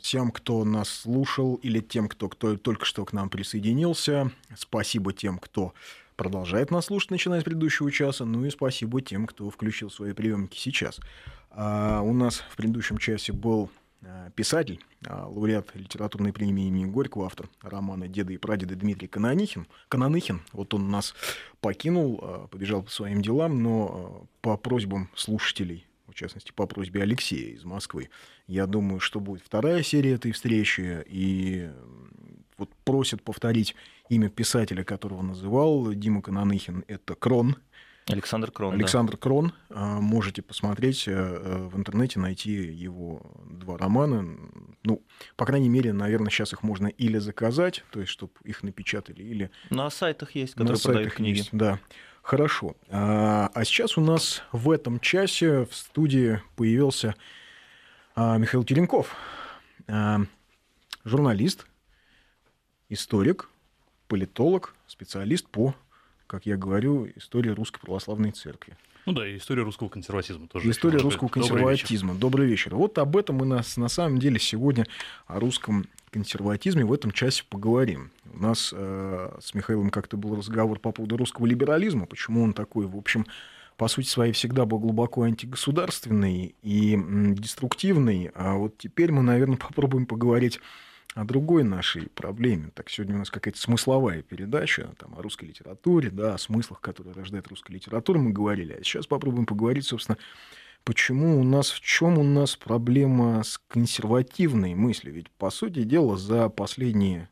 тем, кто нас слушал, или тем, кто, кто только что к нам присоединился. Спасибо тем, кто продолжает нас слушать, начиная с предыдущего часа. Ну и спасибо тем, кто включил свои приемники сейчас. А у нас в предыдущем часе был а, писатель, а, лауреат литературной премии имени Горького, автор романа «Деды и прадеды» Дмитрий Кананихин. Кананыхин, вот он нас покинул, а, побежал по своим делам, но по просьбам слушателей, частности, по просьбе Алексея из Москвы, я думаю, что будет вторая серия этой встречи, и вот просят повторить имя писателя, которого называл Дима Кананыхин, это Крон. Александр Крон. Александр да. Крон. А, можете посмотреть э, э, в интернете, найти его два романа. Ну, по крайней мере, наверное, сейчас их можно или заказать, то есть, чтобы их напечатали, или... На сайтах есть, которые на продают книги. Есть, да. Хорошо. А, а сейчас у нас в этом часе в студии появился а, Михаил Теренков, журналист, историк, политолог, специалист по, как я говорю, истории Русской Православной Церкви. Ну да, и история русского консерватизма тоже. История русского консерватизма. Добрый вечер. Добрый вечер. Вот об этом мы нас на самом деле сегодня о русском консерватизме в этом часе поговорим. У нас э, с Михаилом как-то был разговор по поводу русского либерализма, почему он такой, в общем, по сути своей всегда был глубоко антигосударственный и деструктивный. А вот теперь мы, наверное, попробуем поговорить о другой нашей проблеме. Так, сегодня у нас какая-то смысловая передача там, о русской литературе, да, о смыслах, которые рождает русская литература, мы говорили. А сейчас попробуем поговорить, собственно, почему у нас, в чем у нас проблема с консервативной мыслью. Ведь, по сути дела, за последние,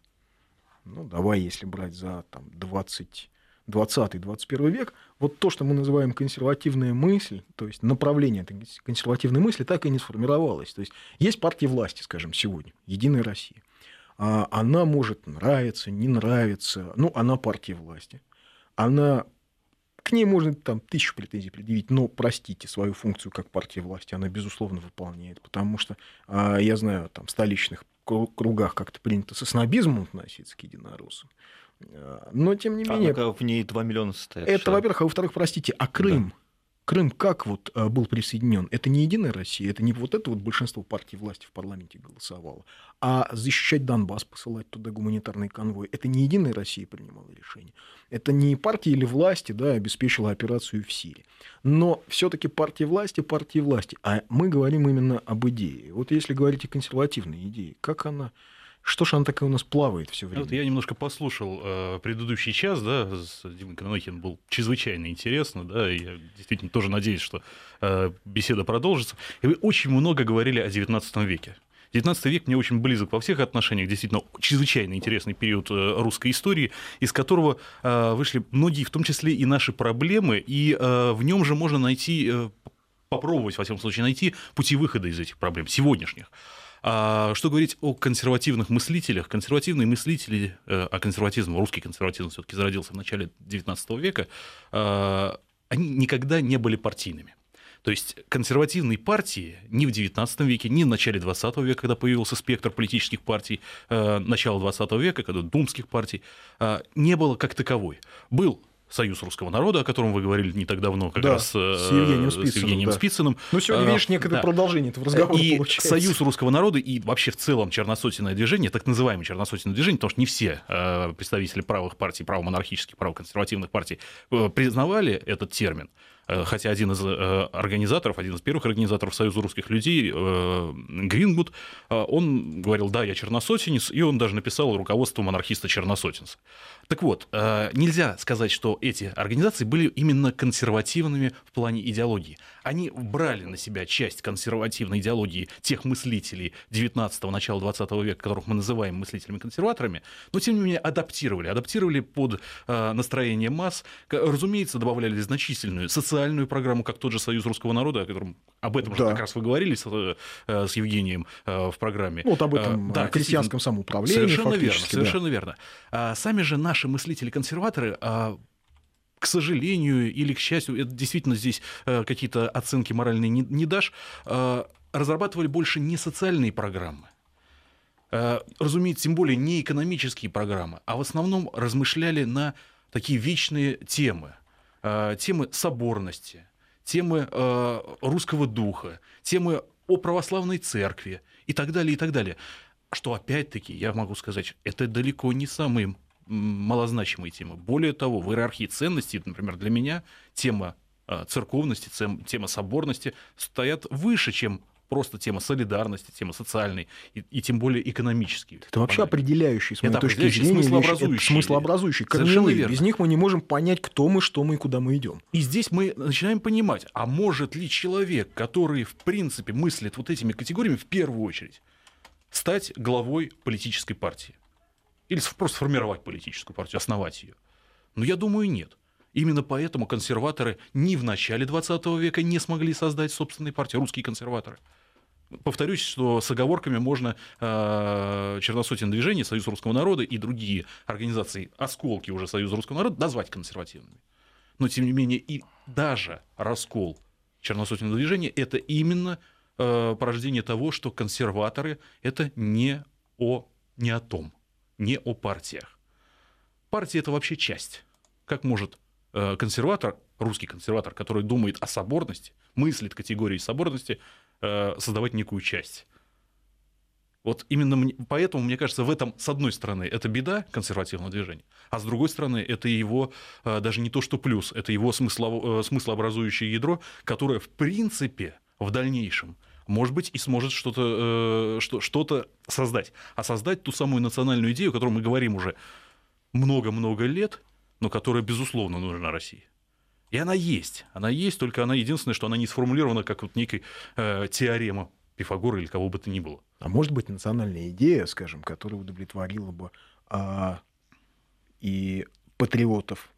ну, давай, если брать за там, 20 20-21 век, вот то, что мы называем консервативная мысль, то есть направление этой консервативной мысли, так и не сформировалось. То есть есть партия власти, скажем, сегодня, Единая Россия. А она может нравиться, не нравиться, ну, она партия власти. Она к ней можно там тысячу претензий предъявить, но, простите, свою функцию как партия власти она, безусловно, выполняет, потому что, а, я знаю, там, в столичных кругах как-то принято со снобизмом относиться к единороссам. А, но, тем не а менее... А в ней 2 миллиона состоят. Это, во-первых. А во-вторых, простите, а Крым? Да. Крым как вот а, был присоединен? Это не Единая Россия, это не вот это вот большинство партий власти в парламенте голосовало, а защищать Донбасс, посылать туда гуманитарный конвой. Это не Единая Россия принимала решение. Это не партия или власти да, обеспечила операцию в Сирии. Но все-таки партия власти, партия власти. А мы говорим именно об идее. Вот если говорить о консервативной идее, как она что ж она такая у нас плавает все время? Вот я немножко послушал э, предыдущий час, да, с Димой Конохин был чрезвычайно интересно, да, и я действительно тоже надеюсь, что э, беседа продолжится. И вы очень много говорили о XIX веке. 19 век мне очень близок во всех отношениях, действительно чрезвычайно интересный период э, русской истории, из которого э, вышли многие, в том числе и наши проблемы, и э, в нем же можно найти, попробовать, во всяком случае, найти пути выхода из этих проблем сегодняшних. А что говорить о консервативных мыслителях? Консервативные мыслители, э, а консерватизм, русский консерватизм все-таки зародился в начале XIX века, э, они никогда не были партийными. То есть консервативные партии ни в XIX веке, ни в начале XX века, когда появился спектр политических партий, э, начала XX века, когда думских партий, не было как таковой. Был Союз русского народа, о котором вы говорили не так давно, как да, раз с Евгением Спицыным. С Евгением да. Спицыным. Ну, сегодня, а, видишь, некоторое да. продолжение этого разговора и получается. Союз русского народа, и вообще в целом черносотенное движение, так называемое черносотенное движение, потому что не все э, представители правых партий, правомонархических, правоконсервативных партий э, признавали этот термин. Э, хотя один из э, организаторов, один из первых организаторов Союза русских людей, э, Грингут, он говорил, да, я черносотенец, и он даже написал руководство монархиста черносотенца. Так вот, нельзя сказать, что эти организации были именно консервативными в плане идеологии. Они брали на себя часть консервативной идеологии тех мыслителей 19-го, начала 20 века, которых мы называем мыслителями-консерваторами, но тем не менее адаптировали, адаптировали под настроение масс, разумеется, добавляли значительную социальную программу, как тот же Союз русского народа, о котором об этом да. же как раз вы говорили с, э, с Евгением э, в программе. Вот об этом, да, крестьянском самоуправлении. Совершенно верно, совершенно да. верно. А сами же наши мыслители-консерваторы а, к сожалению или к счастью, это действительно здесь э, какие-то оценки моральные не, не дашь, разрабатывали больше не социальные программы, разумеется, тем более не экономические программы, а в основном размышляли на такие вечные темы – Э, темы соборности, темы э, русского духа, темы о православной церкви и так далее, и так далее. Что опять-таки, я могу сказать, это далеко не самые малозначимые темы. Более того, в иерархии ценностей, например, для меня тема а, церковности, тема соборности стоят выше, чем просто тема солидарности, тема социальной и, и тем более экономические. Это вообще определяющие, с моей это точки зрения, смыслообразующие. Смыслообразующие, корневые. Верно. Без них мы не можем понять, кто мы, что мы и куда мы идем. И здесь мы начинаем понимать, а может ли человек, который в принципе мыслит вот этими категориями в первую очередь, стать главой политической партии? Или просто сформировать политическую партию, основать ее? Ну, я думаю, нет. Именно поэтому консерваторы ни в начале 20 века не смогли создать собственные партии, русские консерваторы. Повторюсь, что с оговорками можно э, Черносотенное движение, Союз русского народа и другие организации, осколки уже Союза русского народа, назвать консервативными. Но, тем не менее, и даже раскол Черносотенного движения – это именно э, порождение того, что консерваторы – это не о, не о том, не о партиях. Партия – это вообще часть. Как может Э, консерватор, русский консерватор, который думает о соборности, мыслит категории соборности, э, создавать некую часть. Вот именно поэтому, мне кажется, в этом, с одной стороны, это беда консервативного движения, а с другой стороны, это его э, даже не то что плюс, это его смысло, смыслообразующее ядро, которое, в принципе, в дальнейшем может быть, и сможет что-то что, что создать. А создать ту самую национальную идею, о которой мы говорим уже много-много лет, но которая, безусловно, нужна России. И она есть. Она есть, только она единственное, что она не сформулирована как вот некая э, теорема Пифагора или кого бы то ни было. А может быть национальная идея, скажем, которая удовлетворила бы а, и патриотов,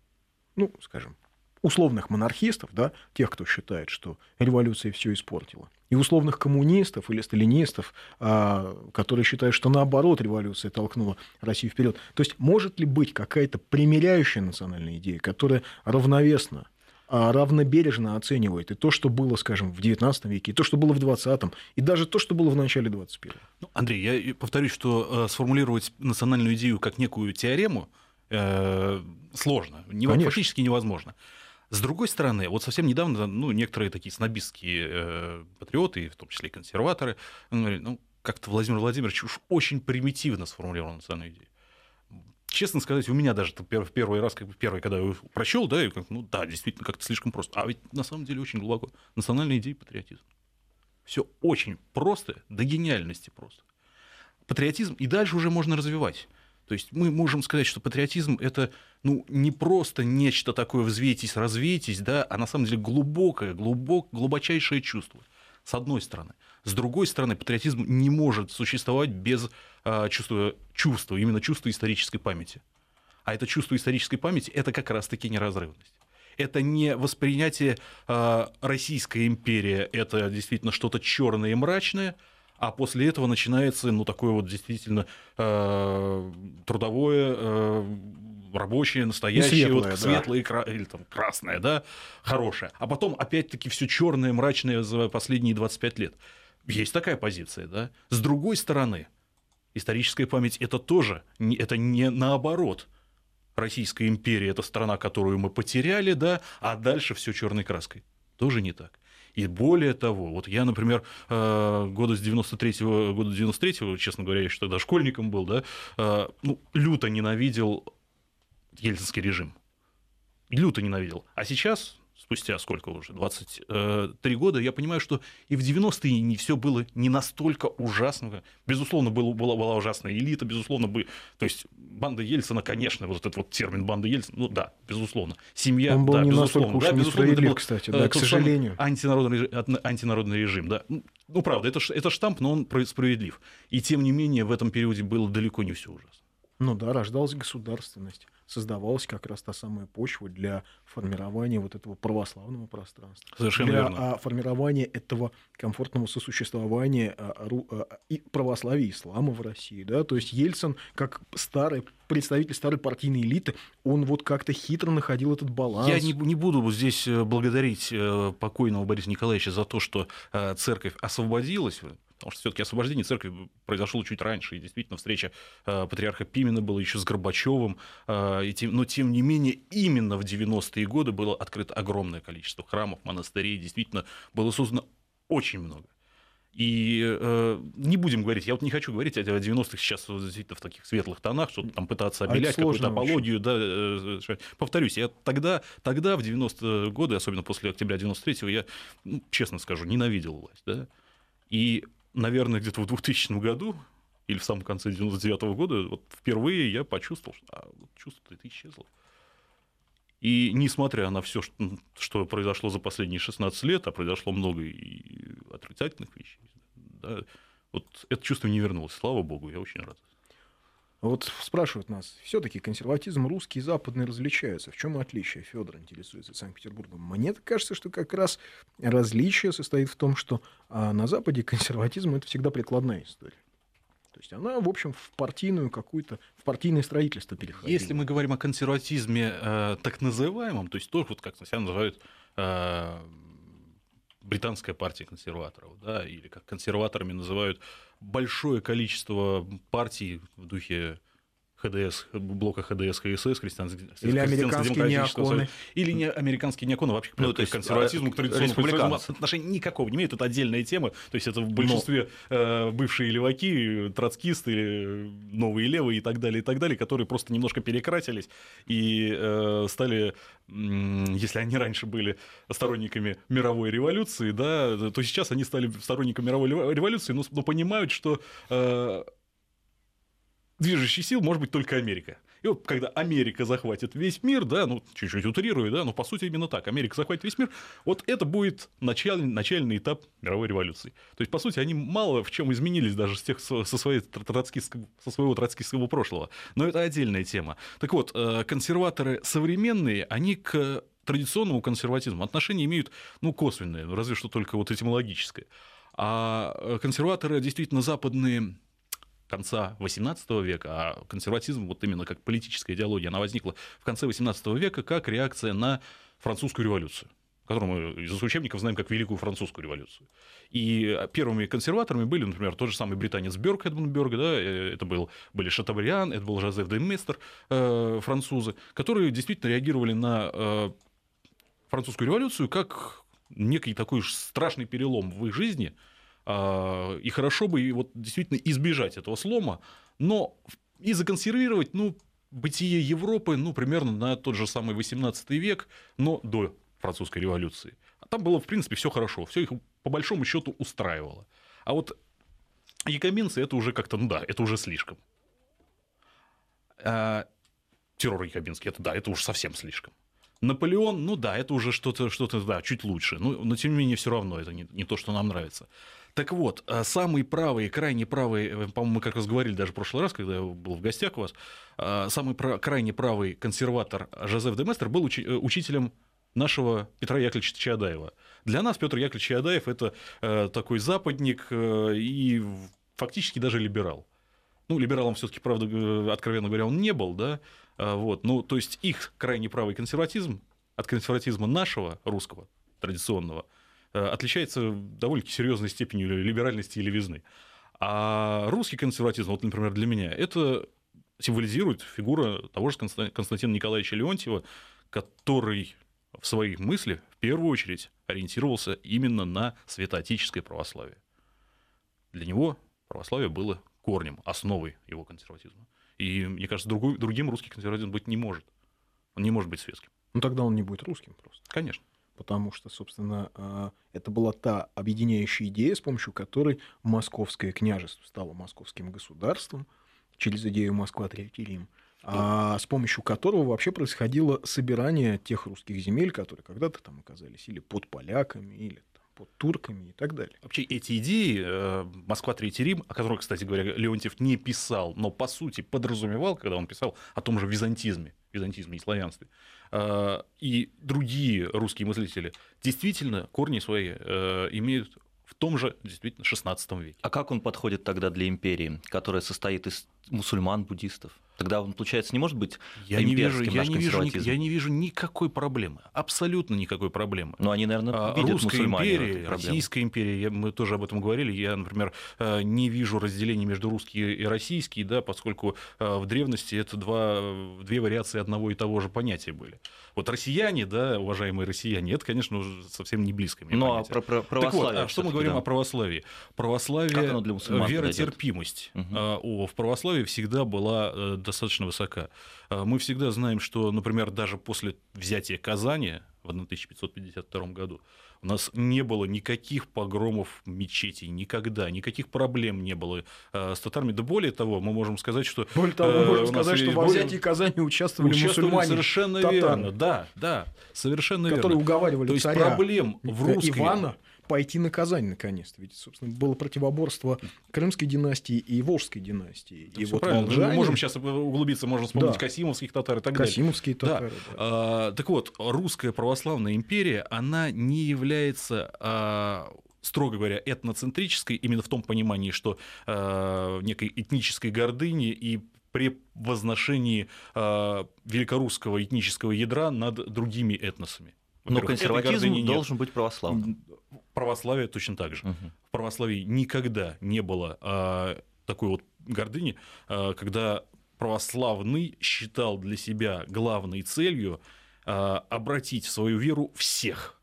ну, скажем, условных монархистов, да, тех, кто считает, что революция все испортила, и условных коммунистов или сталинистов, а, которые считают, что наоборот революция толкнула Россию вперед. То есть может ли быть какая-то примиряющая национальная идея, которая равновесно а, равнобережно оценивает и то, что было, скажем, в XIX веке, и то, что было в XX, и даже то, что было в начале XXI. Ну, Андрей, я повторюсь, что э, сформулировать национальную идею как некую теорему э, сложно, не, фактически невозможно. С другой стороны, вот совсем недавно ну, некоторые такие снобистские э, патриоты, в том числе и консерваторы, говорили, ну, как-то Владимир Владимирович уж очень примитивно сформулировал национальную идею. Честно сказать, у меня даже в первый раз, как бы первый, когда я прочел, да, и как, ну да, действительно, как-то слишком просто. А ведь на самом деле очень глубоко. Национальная идея патриотизм. Все очень просто, до гениальности просто. Патриотизм и дальше уже можно развивать. То есть мы можем сказать, что патриотизм это ну, не просто нечто такое взвейтесь, развейтесь, да, а на самом деле глубокое, глубок, глубочайшее чувство, с одной стороны. С другой стороны, патриотизм не может существовать без а, чувства, чувства, именно чувства исторической памяти. А это чувство исторической памяти – это как раз-таки неразрывность это не воспринятие э, Российской империи, это действительно что-то черное и мрачное, а после этого начинается, ну, такое вот действительно э, трудовое, э, рабочее, настоящее, светлое, вот, светлое да. или там красное, да, хорошее. А потом опять-таки все черное, мрачное за последние 25 лет. Есть такая позиция, да. С другой стороны, историческая память это тоже, это не наоборот. Российская империя это страна, которую мы потеряли, да, а дальше все черной краской. Тоже не так. И более того, вот я, например, э, года с 93-го, года 93-го, честно говоря, я еще тогда школьником был, да, э, ну, люто ненавидел ельцинский режим. Люто ненавидел. А сейчас, спустя сколько уже, 23 года, я понимаю, что и в 90-е не все было не настолько ужасно. Безусловно, было, была, была ужасная элита, безусловно, бы, то есть банда Ельцина, конечно, вот этот вот термин банда Ельцина, ну да, безусловно. Семья, Он был да, не безусловно. Уж да, безусловно, это был, кстати, да, э, к сожалению. Антинародный, антинародный режим, да. Ну, ну, правда, это, это штамп, но он справедлив. И тем не менее, в этом периоде было далеко не все ужасно. Ну да, рождалась государственность создавалась как раз та самая почва для формирования вот этого православного пространства. Совершенно для верно. А, формирования этого комфортного сосуществования а, а, и православия и ислама в России. Да? То есть Ельцин, как старый представитель старой партийной элиты, он вот как-то хитро находил этот баланс. Я не, не буду здесь э, благодарить э, покойного Бориса Николаевича за то, что э, церковь освободилась Потому что все-таки освобождение церкви произошло чуть раньше, и действительно встреча э, патриарха Пимена была еще с Горбачевым, э, но тем не менее именно в 90-е годы было открыто огромное количество храмов, монастырей, действительно было создано очень много. И э, не будем говорить, я вот не хочу говорить о 90-х сейчас действительно в таких светлых тонах, что там пытаться а обелять а какую-то апологию. Да, э, повторюсь, я тогда, тогда в 90-е годы, особенно после октября 93-го, я, ну, честно скажу, ненавидел власть. Да? И, наверное, где-то в 2000 году или в самом конце 99 -го года вот впервые я почувствовал, что а, вот чувство это исчезло. И несмотря на все, что произошло за последние 16 лет, а произошло много и отрицательных вещей, да, вот это чувство не вернулось. Слава богу, я очень рад. Вот спрашивают нас, все-таки консерватизм русский и западный различаются. В чем отличие? Федор интересуется Санкт-Петербургом. Мне кажется, что как раз различие состоит в том, что а, на Западе консерватизм это всегда прикладная история. То есть она, в общем, в партийную какую-то, в партийное строительство переходила. Если мы говорим о консерватизме э, так называемом, то есть то, вот как себя называют э, британская партия консерваторов, да, или как консерваторами называют большое количество партий в духе ХДС, блока ХДС, ХСС, христианских Или американские неоконы. Или не американские неоконы, вообще ну, то есть, консерватизму, к традиционному отношения никакого не имеет, это отдельная тема, то есть это в большинстве Но... э, бывшие леваки, троцкисты, новые левые и так далее, и так далее, которые просто немножко перекратились и э, стали, э, если они раньше были сторонниками мировой революции, да, то сейчас они стали сторонниками мировой революции, но, но понимают, что э, движущей сил может быть только Америка. И вот когда Америка захватит весь мир, да, ну, чуть-чуть утрирую, да, но по сути именно так, Америка захватит весь мир, вот это будет начальный, начальный этап мировой революции. То есть, по сути, они мало в чем изменились даже с тех, со, своей со своего троцкистского прошлого. Но это отдельная тема. Так вот, э, консерваторы современные, они к традиционному консерватизму отношения имеют, ну, косвенные, разве что только вот этимологическое. А э, консерваторы действительно западные конца XVIII века, а консерватизм, вот именно как политическая идеология, она возникла в конце XVIII века как реакция на французскую революцию которую мы из учебников знаем как Великую Французскую революцию. И первыми консерваторами были, например, тот же самый британец Бёрк, Эдмунд Бёрк, да, э, это был, были Шатабриан, это был Жозеф де Местер, э, французы, которые действительно реагировали на э, французскую революцию как некий такой страшный перелом в их жизни – а, и хорошо бы вот действительно избежать этого слома, но и законсервировать, ну, бытие Европы, ну, примерно на тот же самый 18 век, но до французской революции. А там было, в принципе, все хорошо, все их по большому счету устраивало. А вот якобинцы это уже как-то, ну да, это уже слишком. А, террор якобинский, это да, это уже совсем слишком. Наполеон, ну да, это уже что-то, что-то, да, чуть лучше. Ну, но тем не менее, все равно это не, не то, что нам нравится. Так вот, э, самый правый, крайне правый, э, по-моему, мы как раз говорили даже в прошлый раз, когда я был в гостях у вас, э, самый крайне правый консерватор Жозеф Деместер был учителем нашего Петра Яковлевича Чаадаева. Для нас Петр Яковлевич Чаадаев – это такой западник и фактически даже либерал. Ну, либералом все-таки, правда, откровенно говоря, он не был, да, вот, ну, то есть их крайне правый консерватизм от консерватизма нашего русского традиционного – Э, отличается довольно серьезной степенью либеральности и левизны. А русский консерватизм, вот, например, для меня, это символизирует фигура того же Константина Николаевича Леонтьева, который в своих мыслях в первую очередь ориентировался именно на святоотеческое православие. Для него православие было корнем, основой его консерватизма. И, мне кажется, другой, другим русский консерватизм быть не может. Он не может быть светским. Ну тогда он не будет русским просто. Конечно потому что, собственно, а, это была та объединяющая идея, с помощью которой московское княжество стало московским государством через идею Москва, Третий Рим, а с помощью которого вообще происходило собирание тех русских земель, которые когда-то там оказались или под поляками, или под турками и так далее. Вообще эти идеи э, Москва, Третий Рим, о которых, кстати говоря, Леонтьев не писал, но по сути подразумевал, когда он писал о том же византизме, византизме и славянстве, э, и другие русские мыслители действительно корни свои э, имеют в том же, действительно, 16 веке. А как он подходит тогда для империи, которая состоит из мусульман, буддистов? Тогда он, получается, не может быть я не вижу, я не вижу, я не вижу никакой проблемы, абсолютно никакой проблемы. Но они, наверное, а, видят Русская империя, Российская империя, мы тоже об этом говорили. Я, например, э, не вижу разделения между русские и российские, да, поскольку э, в древности это два, две вариации одного и того же понятия были. Вот россияне, да, уважаемые россияне, это, конечно, уже совсем не близко мне Ну, а про, про православие так вот, а что мы говорим да. о православии? Православие, для мусульман веротерпимость. Угу. В православии всегда была достаточно высока. А, мы всегда знаем, что, например, даже после взятия Казани в 1552 году у нас не было никаких погромов мечетей, никогда, никаких проблем не было э, с татарами. Да более того, мы можем сказать, что... Более того, мы можем сказать, что во взятии Казани участвовали, участвовали мусульмане. Совершенно татары, верно, да, да, совершенно которые верно. Которые уговаривали То есть проблем в русской... Ивана пойти на Казань наконец-то. Ведь, собственно, было противоборство Крымской династии и Волжской династии. и вот правильно. Волжане... Мы можем сейчас углубиться, можем вспомнить да. Касимовских татар и так Касимовские далее. татары, да. Да. А, так вот, русская православная империя, она не является а, строго говоря, этноцентрической, именно в том понимании, что э, некой этнической гордыни и при возношении э, великорусского этнического ядра над другими этносами. Но консерватизм должен быть православным. Православие точно так же. Угу. В православии никогда не было а, такой вот гордыни, а, когда православный считал для себя главной целью а, обратить в свою веру всех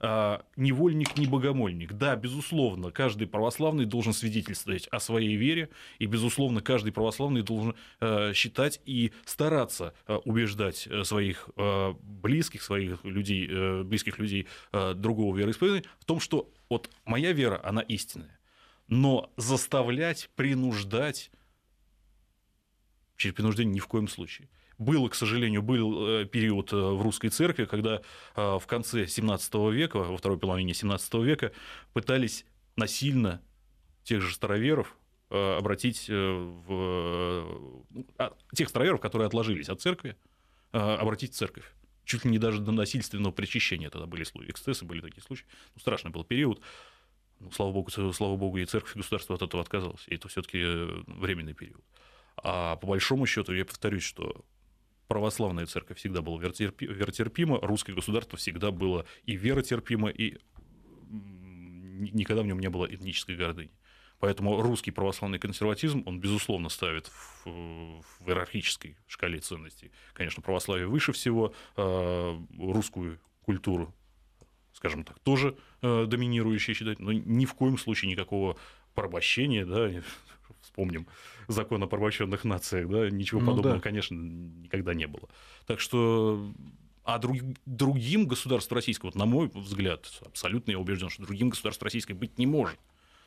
невольник, не богомольник. Да, безусловно, каждый православный должен свидетельствовать о своей вере, и, безусловно, каждый православный должен э, считать и стараться э, убеждать э, своих близких, своих людей, близких людей другого вероисповедания в том, что вот моя вера, она истинная. Но заставлять, принуждать через принуждение ни в коем случае. Было, к сожалению, был э, период э, в русской церкви, когда э, в конце 17 века, во второй половине 17 века пытались насильно тех же староверов обратить в а, тех староверов, которые отложились от церкви, обратить в церковь. Чуть ли не даже до насильственного причащения тогда были случаи, эксцессы были такие случаи. Ну, страшный был период. Ну, слава богу, слава богу, и церковь, и государство от этого отказалось. И это все-таки временный период. А по большому счету, я повторюсь, что православная церковь всегда была веротерпима, русское государство всегда было и веротерпимо, и никогда в нем не было этнической гордыни. Поэтому русский православный консерватизм, он, безусловно, ставит в, в иерархической шкале ценностей. Конечно, православие выше всего, э, русскую культуру, скажем так, тоже э, доминирующей считать, но ни в коем случае никакого порабощения, да, вспомним закон о порабощенных нациях, да, ничего ну, подобного, да. конечно, никогда не было. Так что а друг, другим государством российского, вот на мой взгляд, абсолютно я убежден, что другим государством российское быть не может.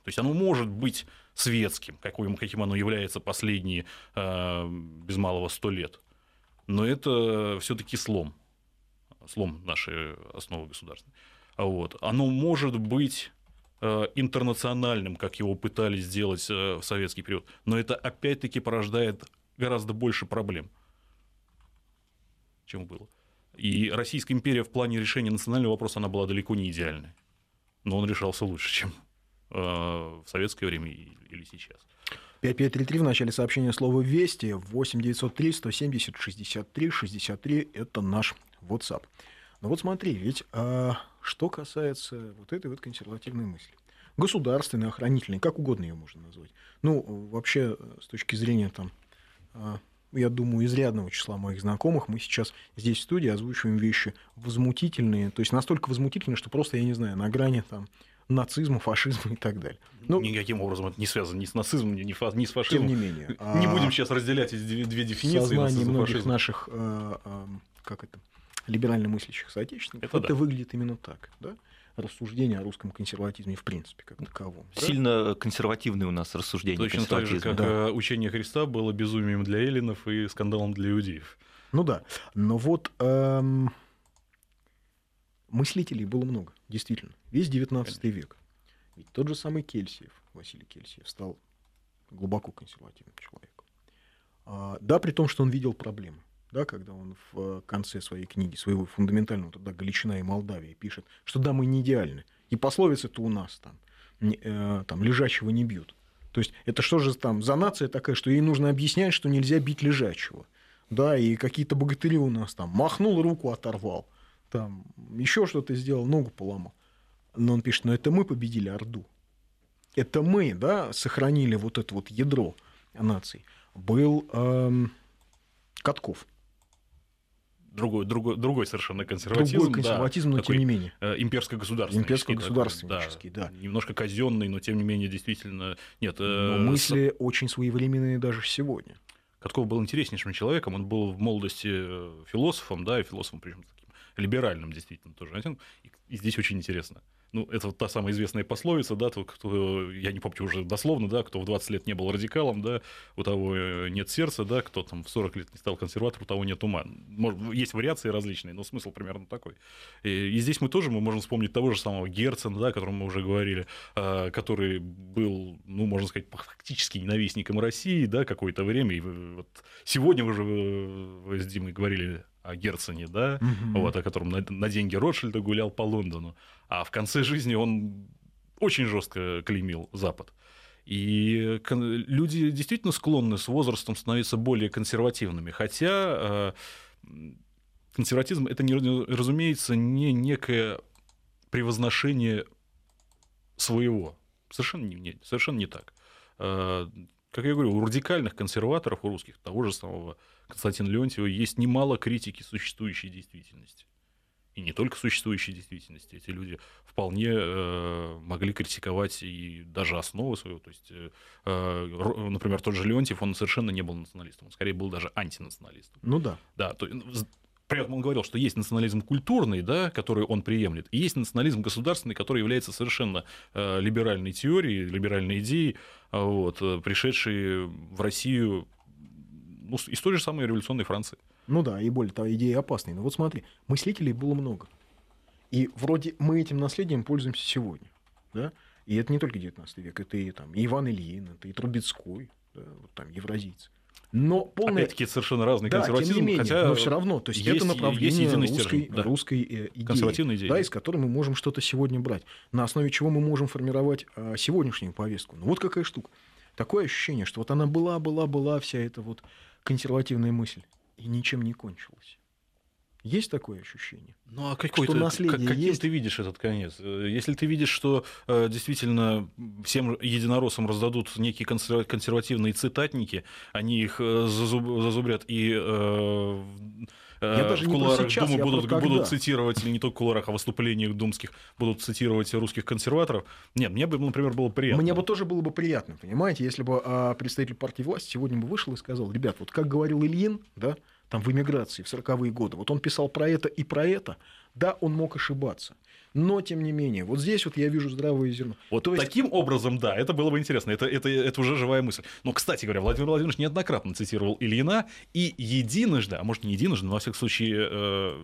То есть оно может быть светским, каким, каким оно является последние э, без малого сто лет. Но это все-таки слом, слом нашей основы государственной. Вот. Оно может быть интернациональным, как его пытались сделать э, в советский период. Но это опять-таки порождает гораздо больше проблем, чем было. И Российская империя в плане решения национального вопроса, она была далеко не идеальной. Но он решался лучше, чем э, в советское время или сейчас. 5533 в начале сообщения слова «Вести», 8903 170 63 63 – это наш WhatsApp. Но вот смотри, ведь а, что касается вот этой вот консервативной мысли. Государственной, охранительной, как угодно ее можно назвать. Ну, вообще, с точки зрения там, а, я думаю, изрядного числа моих знакомых, мы сейчас здесь в студии озвучиваем вещи возмутительные, то есть настолько возмутительные, что просто, я не знаю, на грани там нацизма, фашизма и так далее. Ну, Никаким образом это не связано ни с нацизмом, ни, фа- ни с фашизмом. Тем не менее. Не будем сейчас разделять эти две, дефиниции. Сознание многих фашизм. наших, э, э, как это, либерально мыслящих соотечественников, это, это да. выглядит именно так. Да? рассуждения о русском консерватизме в принципе как таковом. Сильно да? консервативные у нас рассуждения. Точно так же, как да. учение Христа было безумием для эллинов и скандалом для иудеев. Ну да, но вот эм, мыслителей было много, действительно, весь XIX век. Ведь тот же самый Кельсиев, Василий Кельсиев, стал глубоко консервативным человеком. А, да, при том, что он видел проблемы да, когда он в э, конце своей книги, своего фундаментального труда «Галичина и Молдавия» пишет, что да, мы не идеальны. И пословицы-то у нас там, э, там лежачего не бьют. То есть это что же там за нация такая, что ей нужно объяснять, что нельзя бить лежачего? Да, и какие-то богатыри у нас там махнул, руку оторвал, там еще что-то сделал, ногу поломал. Но он пишет, но это мы победили Орду. Это мы, да, сохранили вот это вот ядро наций. Был эм, Катков другой, другой, другой совершенно консерватизм. Другой консерватизм, да, но тем не менее. Э, имперско-государственный. Имперско-государственнический, да, да. Немножко казенный, но тем не менее действительно... Нет, э, но мысли с... очень своевременные даже сегодня. Катков был интереснейшим человеком, он был в молодости э, философом, да, и философом, причем таким либеральным действительно тоже. И здесь очень интересно ну, это вот та самая известная пословица, да, то, кто, я не помню уже дословно, да, кто в 20 лет не был радикалом, да, у того э, нет сердца, да, кто там в 40 лет не стал консерватором, у того нет ума. Может, есть вариации различные, но смысл примерно такой. И, и здесь мы тоже мы можем вспомнить того же самого Герцена, да, о котором мы уже говорили, э, который был, ну, можно сказать, фактически ненавистником России, да, какое-то время. И вот сегодня вы же вы с Димой говорили Герцене, да, угу. вот, о котором на, на деньги Ротшильда гулял по Лондону. А в конце жизни он очень жестко клеймил Запад. И люди действительно склонны с возрастом становиться более консервативными. Хотя э, консерватизм это, не, разумеется, не некое превозношение своего. Совершенно не, совершенно не так. Э, как я говорю, у радикальных консерваторов, у русских, того же самого Константина Леонтьева, есть немало критики существующей действительности. И не только существующей действительности. Эти люди вполне э, могли критиковать и даже основы своего. То есть, э, э например, тот же Леонтьев, он совершенно не был националистом. Он скорее был даже антинационалистом. Ну да. Да, то, при этом он говорил, что есть национализм культурный, да, который он приемлет, и есть национализм государственный, который является совершенно э, либеральной теорией, либеральной идеей, вот, э, пришедшей в Россию ну, из той же самой революционной Франции. Ну да, и более того, идеи опасные. Но вот смотри, мыслителей было много. И вроде мы этим наследием пользуемся сегодня. Да? И это не только 19 век, это и, там, и Иван Ильин, это и Трубецкой, да, вот там, евразийцы. Но полное... Опять-таки совершенно разный да, консерватизм, тем не менее, хотя но все равно, то есть, есть это направление есть русской, да. русской э, идеи, Консервативной идеи, да, из которой мы можем что-то сегодня брать, на основе чего мы можем формировать а, сегодняшнюю повестку. Ну вот какая штука. Такое ощущение, что вот она была, была, была вся эта вот консервативная мысль, и ничем не кончилась. Есть такое ощущение? Ну а какой что ты, наследие как, каким есть? ты видишь этот конец? Э, если ты видишь, что э, действительно всем единороссам раздадут некие консервативные цитатники, они их э, зазуб, зазубрят и э, я даже в кулуарах сейчас, Думы будут, будут цитировать, или не только в кулуарах, а в выступлениях думских будут цитировать русских консерваторов. Нет, мне бы, например, было приятно. Мне бы тоже было бы приятно, понимаете, если бы а, представитель партии власти сегодня бы вышел и сказал, ребят, вот как говорил Ильин, да, там в эмиграции в 40-е годы. Вот он писал про это и про это. Да, он мог ошибаться. Но, тем не менее, вот здесь вот я вижу здравое зерно. Вот То есть... таким образом, да, это было бы интересно. Это, это, это уже живая мысль. Но, кстати говоря, Владимир Владимирович неоднократно цитировал Ильина, и единожды, а может не единожды, но, во всяком случае, э,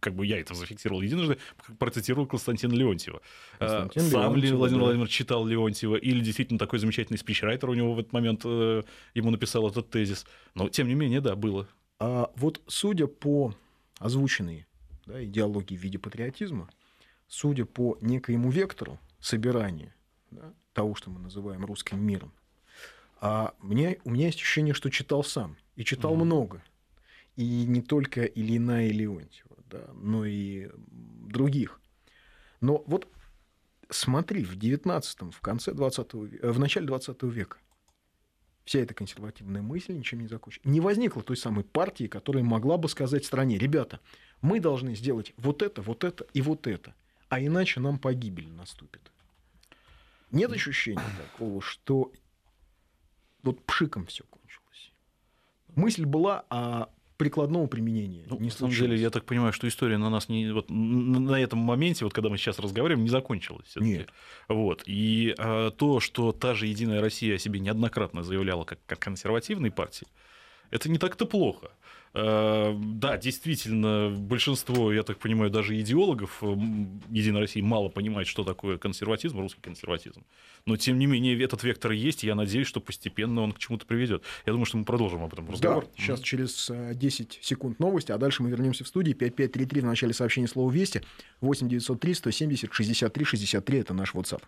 как бы я это зафиксировал единожды, процитировал Константина Леонтьева. Константин Сам Леонтьев, ли Владимир да. Владимирович читал Леонтьева, или действительно такой замечательный спичрайтер у него в этот момент э, ему написал этот тезис. Но, тем не менее, да, было. А вот судя по озвученной да, идеологии в виде патриотизма, судя по некоему вектору собирания да, того, что мы называем русским миром, а мне, у меня есть ощущение, что читал сам. И читал mm-hmm. много. И не только Ильина и Леонтьева, да, но и других. Но вот смотри, в 19 в конце 20 века, в начале 20 века вся эта консервативная мысль ничем не закончится. Не возникло той самой партии, которая могла бы сказать стране, ребята, мы должны сделать вот это, вот это и вот это, а иначе нам погибель наступит. Нет ощущения такого, что вот пшиком все кончилось. Мысль была, а прикладного применения ну, не На самом деле, я так понимаю, что история на нас не вот на этом моменте, вот когда мы сейчас разговариваем, не закончилась. Нет. Вот. И а, то, что та же Единая Россия о себе неоднократно заявляла как, как консервативной партии, это не так-то плохо. Э, да, действительно, большинство, я так понимаю, даже идеологов э, Единой России мало понимает, что такое консерватизм, русский консерватизм. Но, тем не менее, этот вектор есть, и я надеюсь, что постепенно он к чему-то приведет. Я думаю, что мы продолжим об этом разговор. Да, сейчас через 10 э, секунд новости, а дальше мы вернемся в студию. 5533 в начале сообщения слова «Вести», 8903 170 63 63 – это наш WhatsApp.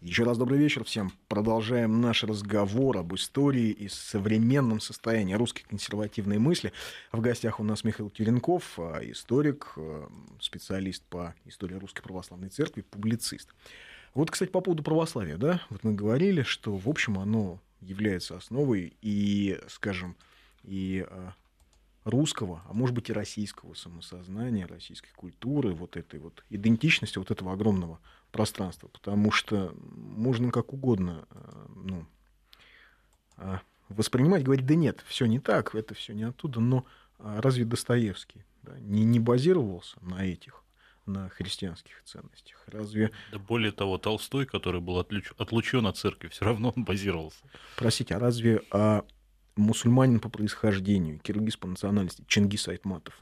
Еще раз добрый вечер всем. Продолжаем наш разговор об истории и современном состоянии русской консервативной мысли. В гостях у нас Михаил Теренков, а, историк, а, специалист по истории Русской Православной Церкви, публицист. Вот, кстати, по поводу православия, да, вот мы говорили, что, в общем, оно является основой и, скажем, и а, русского, а может быть и российского самосознания, российской культуры, вот этой вот идентичности, вот этого огромного пространства, потому что можно как угодно э, ну, а, воспринимать, говорить, да нет, все не так, это все не оттуда, но а, разве Достоевский да, не, не базировался на этих, на христианских ценностях? Разве... Да более того, Толстой, который был отлучен от церкви, все равно он базировался. Простите, а разве а, мусульманин по происхождению, киргиз по национальности, Чингис Айтматов,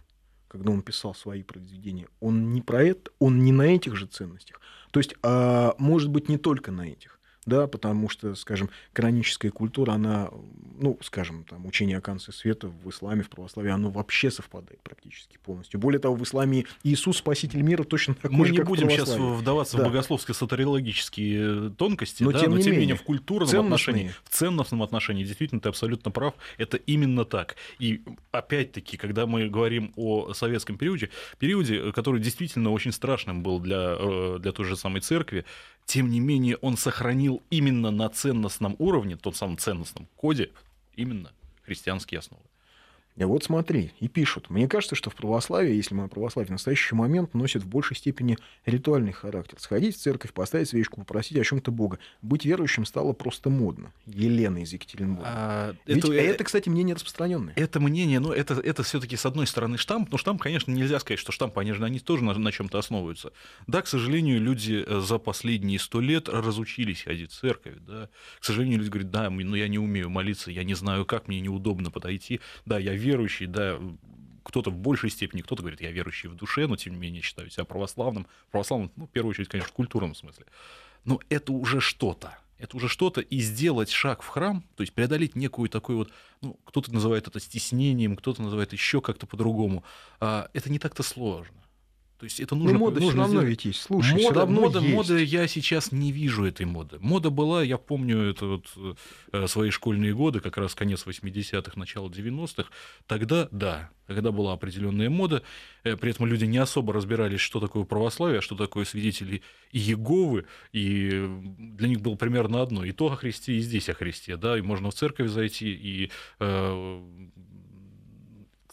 когда он писал свои произведения, он не про это, он не на этих же ценностях. То есть, а, может быть, не только на этих да, потому что, скажем, каноническая культура, она, ну, скажем, там, учение о конце света в исламе, в православии, оно вообще совпадает практически полностью. Более того, в исламе Иисус спаситель мира точно такой Мы же, не как будем в сейчас вдаваться да. в богословско-сатериологические тонкости, но, да, тем, но не тем не менее, в культурном ценностные. отношении, в ценностном отношении, действительно, ты абсолютно прав, это именно так. И опять-таки, когда мы говорим о советском периоде, периоде, который действительно очень страшным был для, э, для той же самой церкви, тем не менее он сохранил именно на ценностном уровне, тот самом ценностном коде, именно христианские основы. И вот смотри, и пишут. Мне кажется, что в православии, если мы о православии в настоящий момент, носит в большей степени ритуальный характер. Сходить в церковь, поставить свечку, попросить о чем-то Бога. Быть верующим стало просто модно. Елена из Екатеринбурга. А, Ведь это, это, кстати, мнение распространенное. Это мнение, но это, это все-таки с одной стороны штамп, но штамп, конечно, нельзя сказать, что штамп, они, они тоже на, на чем-то основываются. Да, к сожалению, люди э, за последние сто лет разучились ходить в церковь. Да. К сожалению, люди говорят, да, ну я не умею молиться, я не знаю как, мне неудобно подойти. Да, я верующий, да, кто-то в большей степени, кто-то говорит, я верующий в душе, но тем не менее считаю себя православным. Православным, ну, в первую очередь, конечно, в культурном смысле. Но это уже что-то. Это уже что-то, и сделать шаг в храм, то есть преодолеть некую такую вот, ну, кто-то называет это стеснением, кто-то называет еще как-то по-другому, а, это не так-то сложно. То есть это нужно. Ну, мода нужно все равно ведь есть. Слушай, мода, все равно мода, есть. мода, я сейчас не вижу этой моды. Мода была, я помню, это вот э, свои школьные годы, как раз конец 80-х, начало 90-х. Тогда, да, тогда была определенная мода. Э, при этом люди не особо разбирались, что такое православие, а что такое свидетели Иеговы. И для них было примерно одно. И то о Христе, и здесь о Христе. Да, и можно в церковь зайти, и э,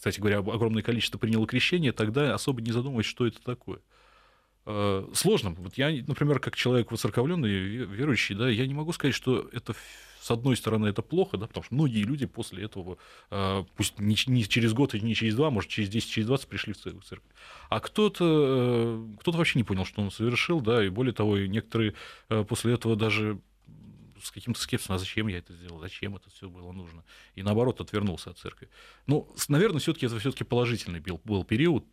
кстати говоря, огромное количество приняло крещение, тогда особо не задумываясь, что это такое. Э, сложно. Вот я, например, как человек воцерковленный, верующий, да, я не могу сказать, что это с одной стороны это плохо, да, потому что многие люди после этого, э, пусть не, через год и не через два, может, через 10, через 20 пришли в церковь. А кто-то э, кто вообще не понял, что он совершил, да, и более того, некоторые после этого даже с каким-то скепсисом, а зачем я это сделал, зачем это все было нужно. И наоборот, отвернулся от церкви. Ну, наверное, все-таки это все-таки положительный был, был период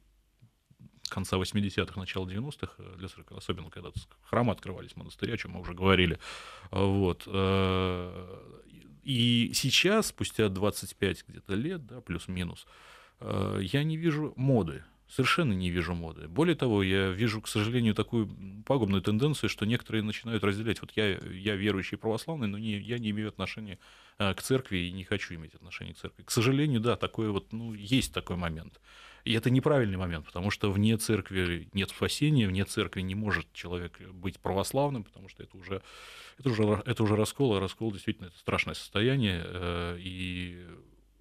конца 80-х, начала 90-х э, для церкви, особенно когда храмы открывались, монастыри, о чем мы уже говорили. Вот. Э, и сейчас, спустя 25 где-то лет, да, плюс-минус, э, я не вижу моды совершенно не вижу моды. Более того, я вижу, к сожалению, такую пагубную тенденцию, что некоторые начинают разделять. Вот я, я верующий православный, но не, я не имею отношения а, к церкви и не хочу иметь отношения к церкви. К сожалению, да, такое вот, ну, есть такой момент. И это неправильный момент, потому что вне церкви нет спасения, вне церкви не может человек быть православным, потому что это уже, это уже, это уже раскол, а раскол действительно это страшное состояние. Э, и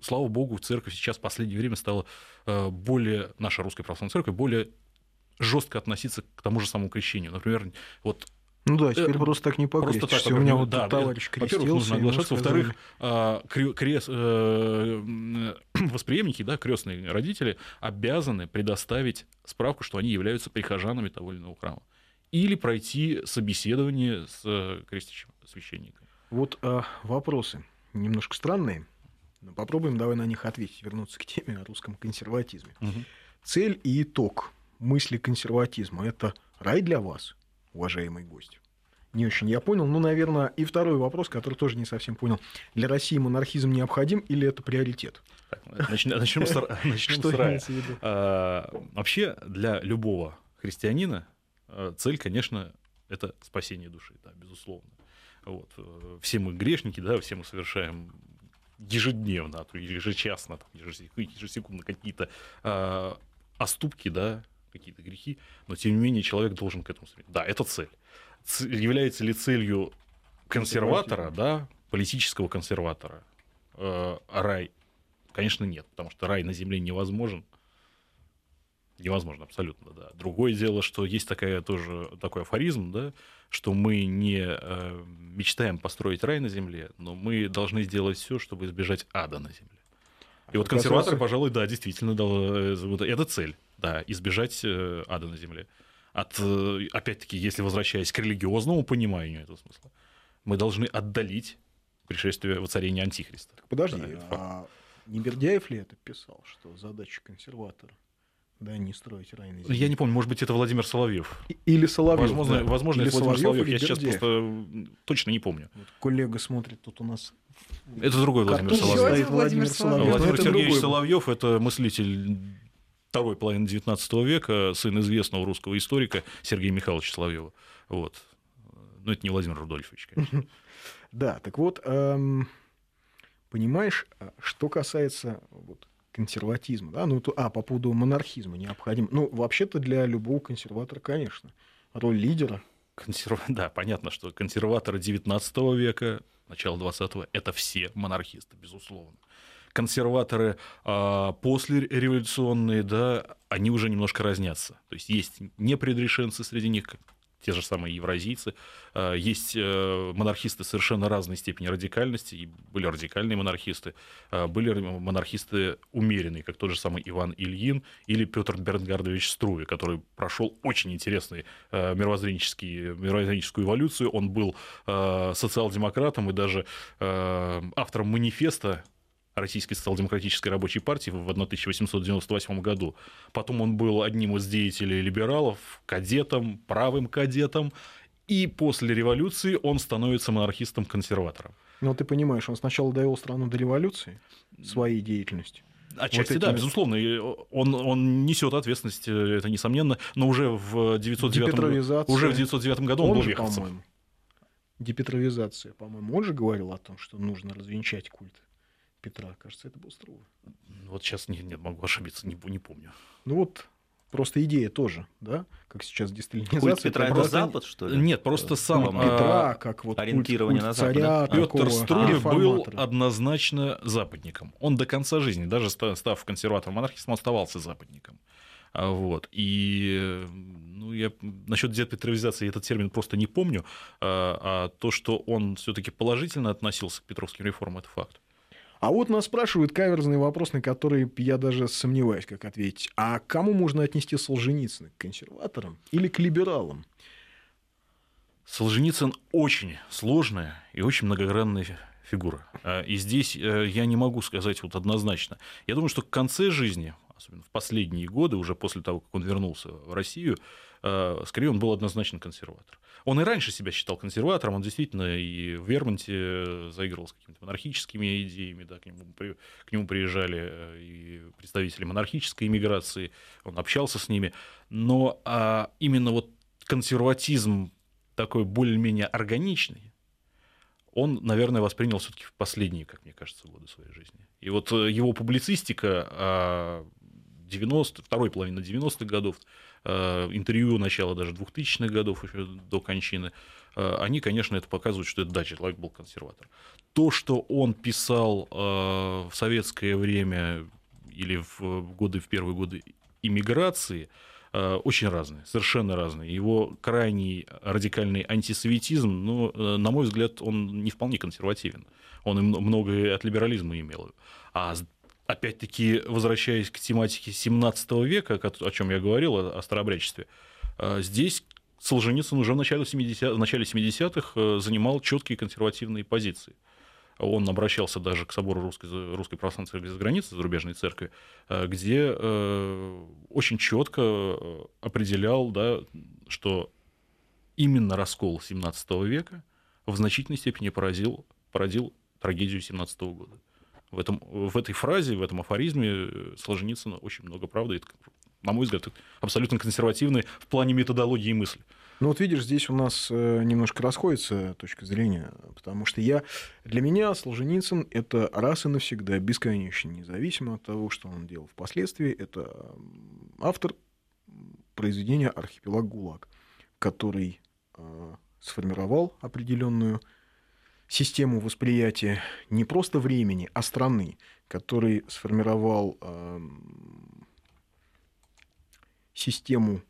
слава богу, церковь сейчас в последнее время стала э, более, наша русская православная церковь, более жестко относиться к тому же самому крещению. Например, вот ну да, теперь э, просто так не покрестишься. Просто так, у меня вот да, товарищ крестился. Во-первых, нужно оглашаться. Во-вторых, э, крест, э, восприемники, да, крестные родители обязаны предоставить справку, что они являются прихожанами того или иного храма. Или пройти собеседование с э, крестящим священником. Вот э, вопросы немножко странные. Но попробуем давай на них ответить, вернуться к теме о русском консерватизме. Угу. Цель и итог мысли консерватизма – это рай для вас, уважаемый гость. Не очень я понял. Ну, наверное, и второй вопрос, который тоже не совсем понял. Для России монархизм необходим или это приоритет? Начнем с рая. А, вообще, для любого христианина а, цель, конечно, это спасение души, да, безусловно. Вот. Э, все мы грешники, да, все мы совершаем ежедневно, а то ежечасно, там, ежесекундно какие-то э, оступки, да, какие-то грехи, но тем не менее человек должен к этому стремиться. Да, это цель. Ц- является ли целью консерватора, да, политического консерватора, э, рай? Конечно, нет, потому что рай на земле невозможен. Невозможно, абсолютно, да. Другое дело, что есть такая тоже такой афоризм, да, что мы не э, мечтаем построить рай на земле, но мы должны сделать все, чтобы избежать ада на земле. И вот консерваторы, пожалуй, да, действительно, дал, э, это цель, да, избежать э, ада на земле. От, э, опять-таки, если возвращаясь к религиозному пониманию этого смысла, мы должны отдалить пришествие воцарения Антихриста. Так подожди, да, а не Бердяев ли это писал, что задача консерватора да, не строить рай на земле. Я не помню, может быть, это Владимир Соловьев. Или Соловьев. Возможно, да. возможно Или это Владимир Соловьев. Я сейчас просто точно не помню. Вот коллега смотрит, тут у нас это другой Владимир Соловьев. Владимир, Соловьев. Владимир Сергеевич другой. Соловьев это мыслитель второй половины XIX века, сын известного русского историка Сергея Михайловича Соловьева. Вот. Но это не Владимир Рудольфович, конечно. Да, так вот, эм, понимаешь, а, что касается вот, консерватизма, да, ну, то, а, по поводу монархизма необходимо. Ну, вообще-то для любого консерватора, конечно, роль лидера. Консерв... Да, понятно, что консерваторы XIX века, начала XX это все монархисты, безусловно. Консерваторы а, послереволюционные, да, они уже немножко разнятся. То есть есть непредрешенцы среди них, те же самые евразийцы. А, есть э, монархисты совершенно разной степени радикальности, и были радикальные монархисты, а, были монархисты умеренные, как тот же самый Иван Ильин или Петр Бернгардович Струи, который прошел очень интересную э, мировоззренческую эволюцию. Он был э, социал-демократом и даже автором манифеста Российской социал-демократической рабочей партии в 1898 году. Потом он был одним из деятелей либералов, кадетом, правым кадетом. И после революции он становится монархистом-консерватором. Но ты понимаешь, он сначала довел страну до революции своей деятельностью. Отчасти, вот да, безусловно. Он, он несет ответственность, это несомненно, но уже в 909, уже в 909 году он, он был же, по-моему, депетровизация, по-моему, он же говорил о том, что нужно развенчать культ Петра, кажется, это был Струва. Вот сейчас нет, нет, могу ошибиться, не, не помню. Ну вот, просто идея тоже, да, как сейчас десталинизация. Культ Петра это просто... Запад, что ли? Нет, просто сам культ Петра, как вот ориентирование культ, на Запад. Царя, да? Петр Струев был однозначно западником. Он до конца жизни, даже став консерватором монархистом, оставался западником. А вот. И ну, я насчет депетровизации этот термин просто не помню, а, а то, что он все-таки положительно относился к петровским реформам, это факт. А вот нас спрашивают каверзный вопрос, на который я даже сомневаюсь, как ответить. А кому можно отнести Солженицына? К консерваторам или к либералам? Солженицын очень сложная и очень многогранная фигура. А, и здесь э, я не могу сказать вот однозначно. Я думаю, что к конце жизни, особенно в последние годы, уже после того, как он вернулся в Россию, э, скорее он был однозначно консерватор. Он и раньше себя считал консерватором, он действительно и в Вермонте заигрывал с какими-то монархическими идеями, да, к, нему, к нему приезжали э, и представители монархической иммиграции, он общался с ними, но а, именно вот консерватизм такой более-менее органичный, он, наверное, воспринял все-таки в последние, как мне кажется, годы своей жизни. И вот э, его публицистика 90, второй половины 90-х годов, Э, интервью начала даже 2000-х годов, еще до кончины, э, они, конечно, это показывают, что это да, человек был консерватор. То, что он писал э, в советское время или в годы, в первые годы иммиграции, очень разные, совершенно разные. Его крайний радикальный антисоветизм, ну, на мой взгляд, он не вполне консервативен. Он и многое от либерализма имел. А опять-таки, возвращаясь к тематике 17 века, о чем я говорил, о старообрядчестве, а, здесь Солженицын уже в начале 70-х, в начале 70-х э, занимал четкие консервативные позиции. Он обращался даже к собору Русской, Русской Православной Церкви за границей, зарубежной церкви, э, где э, очень четко определял, да, что именно раскол 17 века в значительной степени поразил, породил трагедию 17 года в, этом, в этой фразе, в этом афоризме Солженицына очень много правды. Это на мой взгляд, абсолютно консервативные в плане методологии мысли. Ну вот видишь, здесь у нас э, немножко расходится точка зрения, потому что я, для меня Солженицын – это раз и навсегда, бесконечно, независимо от того, что он делал впоследствии, это автор произведения «Архипелаг ГУЛАГ», который э, сформировал определенную систему восприятия не просто времени, а страны, который сформировал э, систему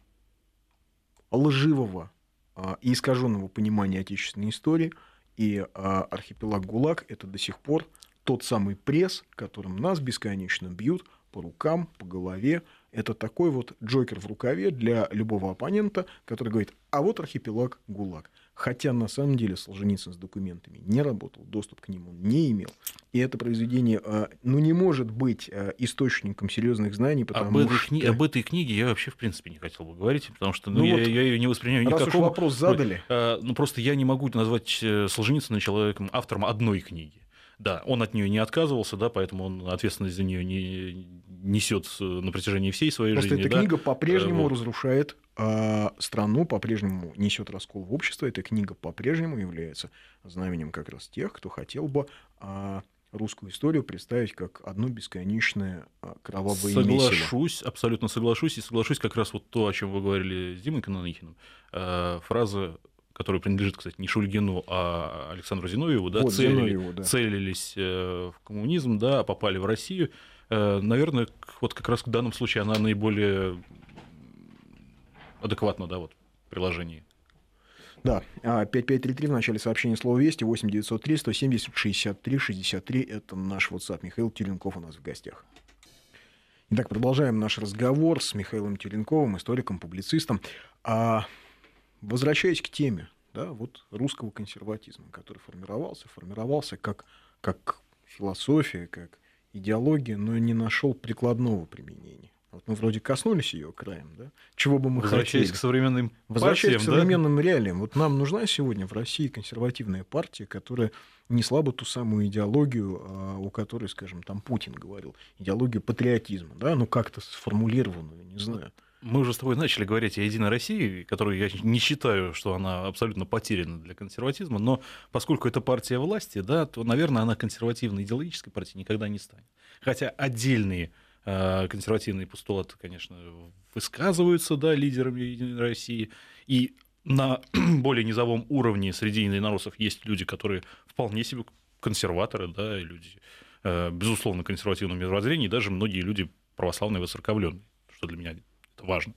лживого а, и искаженного понимания отечественной истории, и а, архипелаг ГУЛАГ – это до сих пор тот самый пресс, которым нас бесконечно бьют по рукам, по голове. Это такой вот джокер в рукаве для любого оппонента, который говорит, а вот архипелаг ГУЛАГ. Хотя на самом деле Солженицын с документами не работал, доступ к он не имел. И это произведение а, ну, не может быть а, источником серьезных знаний, потому об этой, что... Кни... об этой книге я вообще в принципе не хотел бы говорить, потому что ну, ну, я, вот, я ее не воспринимаю никакого... Раз уж вопрос задали. Ну, просто я не могу назвать э, Солженицына человеком, автором одной книги. Да, он от нее не отказывался, да, поэтому он ответственность за нее не несет на протяжении всей своей Просто жизни. Просто эта да? книга по-прежнему вот. разрушает э, страну, по-прежнему несет раскол в обществе. Эта книга по-прежнему является знаменем как раз тех, кто хотел бы э, русскую историю представить как одно бесконечное кровавое Соглашусь, месиво. абсолютно соглашусь. И соглашусь как раз вот то, о чем вы говорили с Димой Кананихиным. Э, фраза который принадлежит, кстати, не Шульгину, а Александру Зиновьеву, да, вот, целили, Зиновьеву, да. целились э, в коммунизм, да, попали в Россию. Э, наверное, вот как раз в данном случае она наиболее адекватна, да, вот, в приложении. Да, 5533 в начале сообщения слова «Вести», 8903 170 63 63, это наш WhatsApp. Михаил Тюленков у нас в гостях. Итак, продолжаем наш разговор с Михаилом Тюленковым, историком, публицистом. А возвращаясь к теме да, вот русского консерватизма, который формировался, формировался как, как философия, как идеология, но не нашел прикладного применения. Вот мы вроде коснулись ее краем, да? Чего бы мы Возвращаясь хотели. к современным Возвращаясь партиям, к современным да? реалиям. Вот нам нужна сегодня в России консервативная партия, которая несла бы ту самую идеологию, а, у которой, скажем, там Путин говорил, идеологию патриотизма, да, ну как-то сформулированную, не знаю. Мы уже с тобой начали говорить о «Единой России», которую я не считаю, что она абсолютно потеряна для консерватизма, но поскольку это партия власти, да, то, наверное, она консервативной идеологической партией никогда не станет. Хотя отдельные э, консервативные постулаты, конечно, высказываются да, лидерами «Единой России», и на более низовом уровне среди единороссов есть люди, которые вполне себе консерваторы, да, и люди, э, безусловно, консервативного мировоззрения, и даже многие люди православные воцерковленные, что для меня важно.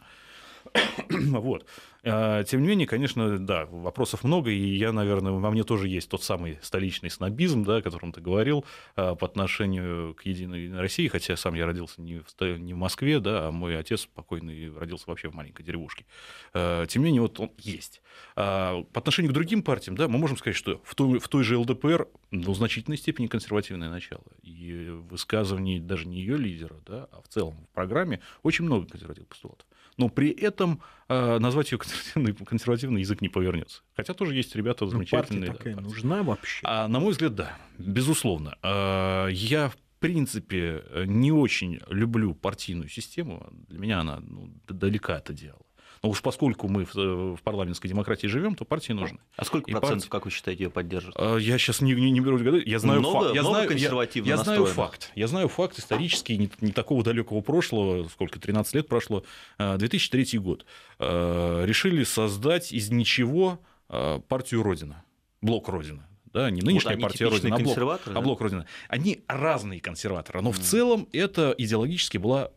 вот. А, тем не менее, конечно, да, вопросов много, и я, наверное, во мне тоже есть тот самый столичный снобизм, да, о котором ты говорил, а, по отношению к Единой России, хотя сам я родился не в, не в Москве, да, а мой отец покойный родился вообще в маленькой деревушке. А, тем не менее, вот он есть. По отношению к другим партиям, да, мы можем сказать, что в той, в той же ЛДПР ну, в значительной степени консервативное начало. И высказываний даже не ее лидера, да, а в целом в программе очень много консервативных постулатов. Но при этом назвать ее консервативный, консервативный язык не повернется. Хотя тоже есть ребята ну, замечательные. Ну, такая да, нужна вообще? А, на мой взгляд, да, безусловно. А, я в принципе не очень люблю партийную систему. Для меня она ну, далека от идеала. Но уж поскольку мы в, в парламентской демократии живем, то партии нужны. А сколько и процентов, партии... как вы считаете, ее поддерживают? А, я сейчас не, не, не беру годы. Я знаю много, факт. Я много знаю, я, я знаю факт. Я знаю факт исторический, не, не такого далекого прошлого, сколько, 13 лет прошло, 2003 а, год. А, решили создать из ничего партию Родина, блок Родина да, не нынешняя вот партия Родина, а блок, да? а блок Родина. Они разные консерваторы, но в целом это идеологически была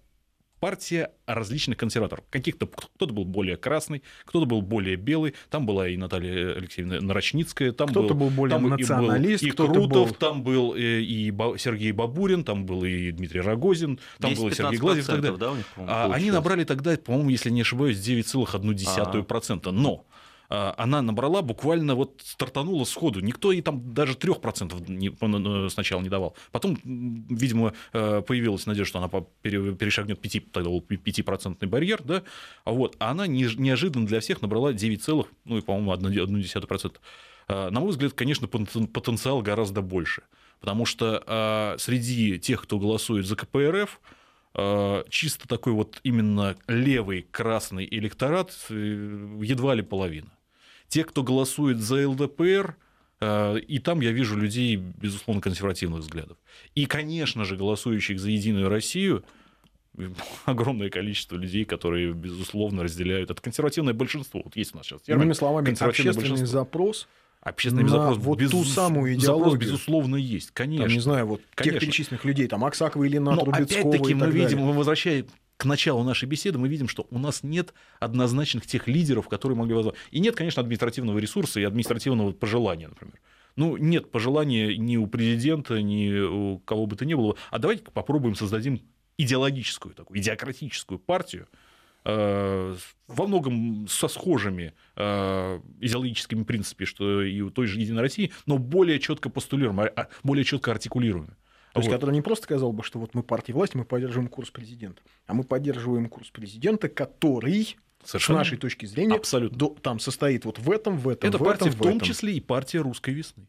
партия различных консерваторов. Каких-то кто-то был более красный, кто-то был более белый. Там была и Наталья Алексеевна Нарочницкая, там кто-то был, был более там националист, и, был, и Крутов, был... там был э, и Сергей Бабурин, там был и Дмитрий Рогозин, там был и Сергей Глазев тогда. Да, них, а, они набрали тогда, по-моему, если не ошибаюсь, 9,1%. А-а. Но а, она набрала буквально вот стартанула сходу. Никто ей там даже 3% не, сначала не давал. Потом, видимо, э, появилась надежда, что она перешагнет 5, тогда был 5% барьер, да, а вот, а она неожиданно для всех набрала 9, ну и, по-моему, 1,1%. А, на мой взгляд, конечно, потенциал гораздо больше. Потому что среди тех, кто голосует за КПРФ, чисто такой вот именно левый красный электорат э, едва ли половина. Те, кто голосует за ЛДПР, э, и там я вижу людей, безусловно, консервативных взглядов. И, конечно же, голосующих за Единую Россию огромное количество людей, которые, безусловно, разделяют это консервативное большинство. Вот есть у нас сейчас термин. Иными словами, общественный большинство. запрос Общественный на запрос, вот без... ту самую идеологию. Запрос, безусловно, есть, конечно. Там, не знаю, вот конечно. тех перечисленных людей, там, Аксакова или Трубецкого Но опять-таки мы далее. видим, мы возвращаем к началу нашей беседы, мы видим, что у нас нет однозначных тех лидеров, которые могли возглавить. И нет, конечно, административного ресурса и административного пожелания, например. Ну, нет пожелания ни у президента, ни у кого бы то ни было. А давайте попробуем создадим идеологическую, такую идиократическую партию, во многом со схожими э, идеологическими принципами, что и у той же Единой России, но более четко постулируемыми, а, более четко артикулируемыми. То есть, вот. который не просто сказал бы, что вот мы партия власти, мы поддерживаем курс президента, а мы поддерживаем курс президента, который Совершенно. с нашей точки зрения Абсолютно. До, там состоит вот в этом, в этом, Это в партия этом, в том этом. числе и партия русской весны,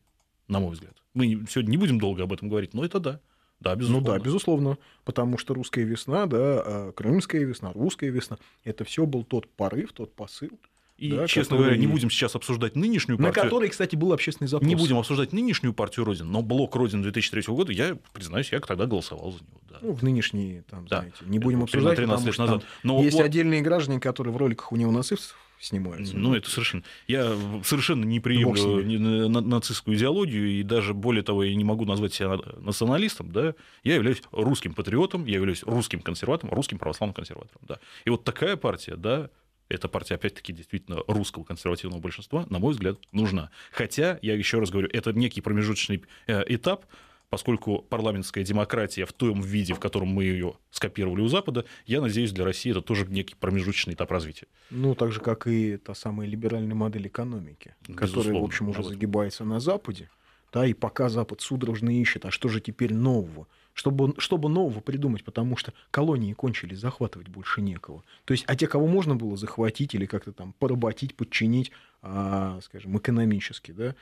на мой взгляд. Мы сегодня не будем долго об этом говорить, но это да. Да, безусловно. Ну да, безусловно, потому что русская весна, да, а, крымская весна, русская весна, это все был тот порыв, тот посыл. И, да, честно который... говоря, не будем сейчас обсуждать нынешнюю партию. На которой, кстати, был общественный запрос. Не будем обсуждать нынешнюю партию Родин, но блок Родин 2003 года, я признаюсь, я тогда голосовал за него. Да. Ну, в нынешние, там, да. знаете, не будем обсуждать, 13 лет назад. Но есть вот... отдельные граждане, которые в роликах у неонацистов снимаются. Ну, это совершенно... Я совершенно не приемлю нацистскую идеологию, и даже, более того, я не могу назвать себя националистом, да, я являюсь русским патриотом, я являюсь русским консерватором, русским православным консерватором, да. И вот такая партия, да, эта партия, опять-таки, действительно русского консервативного большинства, на мой взгляд, нужна. Хотя, я еще раз говорю, это некий промежуточный э, этап, поскольку парламентская демократия в том виде, в котором мы ее скопировали у Запада, я надеюсь, для России это тоже некий промежуточный этап развития. Ну, так же, как и та самая либеральная модель экономики, Безусловно. которая, в общем, уже загибается на Западе. Да, и пока Запад судорожно ищет, а что же теперь нового? Чтобы, чтобы нового придумать, потому что колонии кончились, захватывать больше некого. То есть, а те, кого можно было захватить или как-то там поработить, подчинить, а, скажем, экономически, да,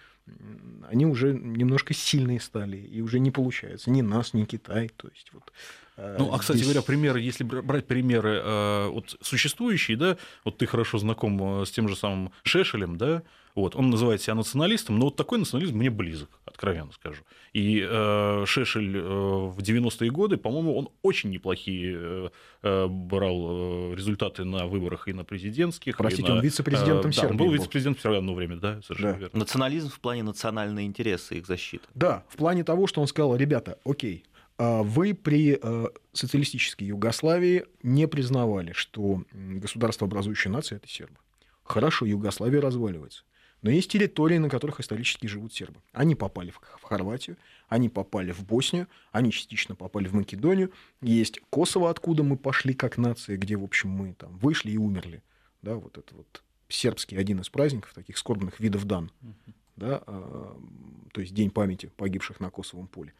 они уже немножко сильные стали, и уже не получается ни нас, ни Китай. То есть, вот, а, ну, а, кстати здесь... говоря, примеры, если брать примеры э, вот, существующие, да, вот ты хорошо знаком э, с тем же самым Шешелем, да, вот, он называет себя националистом, но вот такой национализм мне близок, откровенно скажу. И э, Шешель э, в 90-е годы, по-моему, он очень неплохие э, э брал э, результаты на выборах и на президентских. Простите, на, он вице-президентом э, Сербии да, он был вице-президентом одно время, да, совершенно да. верно. Национализм в плане национальные интересы, их защиты. Да, в плане того, что он сказал, ребята, окей, а вы при социалистической Югославии не признавали, что государство, образующее нация, это сербы. Хорошо, Югославия разваливается. Но есть территории, на которых исторически живут сербы. Они попали в Хорватию, они попали в Боснию, они частично попали в Македонию. Есть Косово, откуда мы пошли как нация, где, в общем, мы там вышли и умерли. Да, вот это вот сербский один из праздников, таких скорбных видов дан. Да, а, то есть День памяти погибших на Косовом поле.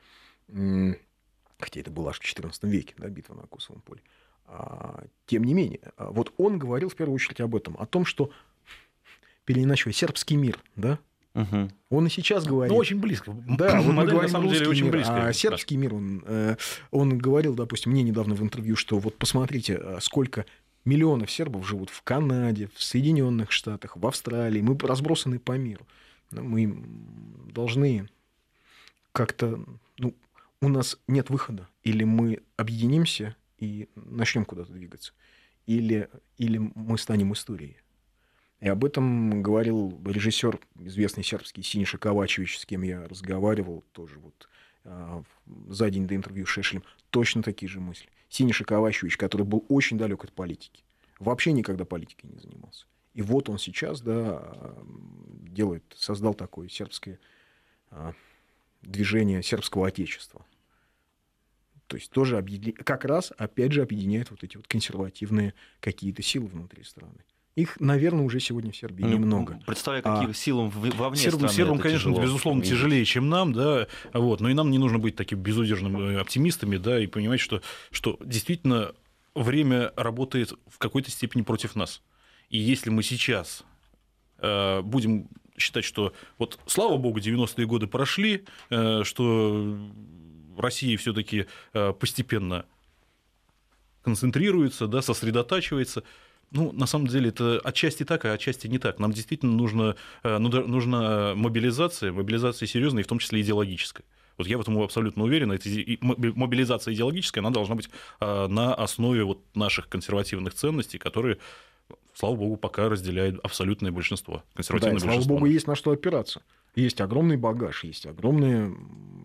Хотя это было аж в XIV веке, да, битва на Косовом поле. А, тем не менее, а, вот он говорил в первую очередь об этом, о том, что переиначивая, сербский мир, да? Угу. Он и сейчас говорит. Ну, очень близко. Да, вот мы говорим на самом деле очень мир, близко. А сербский мир, он, э, он говорил, допустим, мне недавно в интервью, что вот посмотрите, э, сколько миллионов сербов живут в Канаде, в Соединенных Штатах, в Австралии. Мы разбросаны по миру. Мы должны как-то... Ну, у нас нет выхода. Или мы объединимся и начнем куда-то двигаться, или, или мы станем историей. И об этом говорил режиссер, известный сербский Синиша Ковачевич, с кем я разговаривал тоже вот а, за день до интервью с Шешелем. Точно такие же мысли. Синиша Ковачевич, который был очень далек от политики. Вообще никогда политикой не занимался. И вот он сейчас, да, делает, создал такое сербское а, движение сербского отечества. То есть тоже объедин... как раз, опять же, объединяет вот эти вот консервативные какие-то силы внутри страны. Их, наверное, уже сегодня в Сербии ну, немного. Представляю, каким а, силам вовне сербам, сербам конечно, тяжело. безусловно, увидеть. тяжелее, чем нам, да, вот, но и нам не нужно быть такими безудержными э, оптимистами, да, и понимать, что, что действительно время работает в какой-то степени против нас. И если мы сейчас э, будем считать, что вот, слава богу, 90-е годы прошли, э, что Россия все-таки э, постепенно концентрируется, да, сосредотачивается. Ну, на самом деле, это отчасти так, а отчасти не так. Нам действительно нужно, э, нужна мобилизация, мобилизация серьезная, в том числе идеологическая. Вот я в этом абсолютно уверен. Эта мобилизация идеологическая, она должна быть э, на основе вот наших консервативных ценностей, которые слава богу, пока разделяет абсолютное большинство. Консервативное да, большинство. Слава богу, есть на что опираться. Есть огромный багаж, есть огромное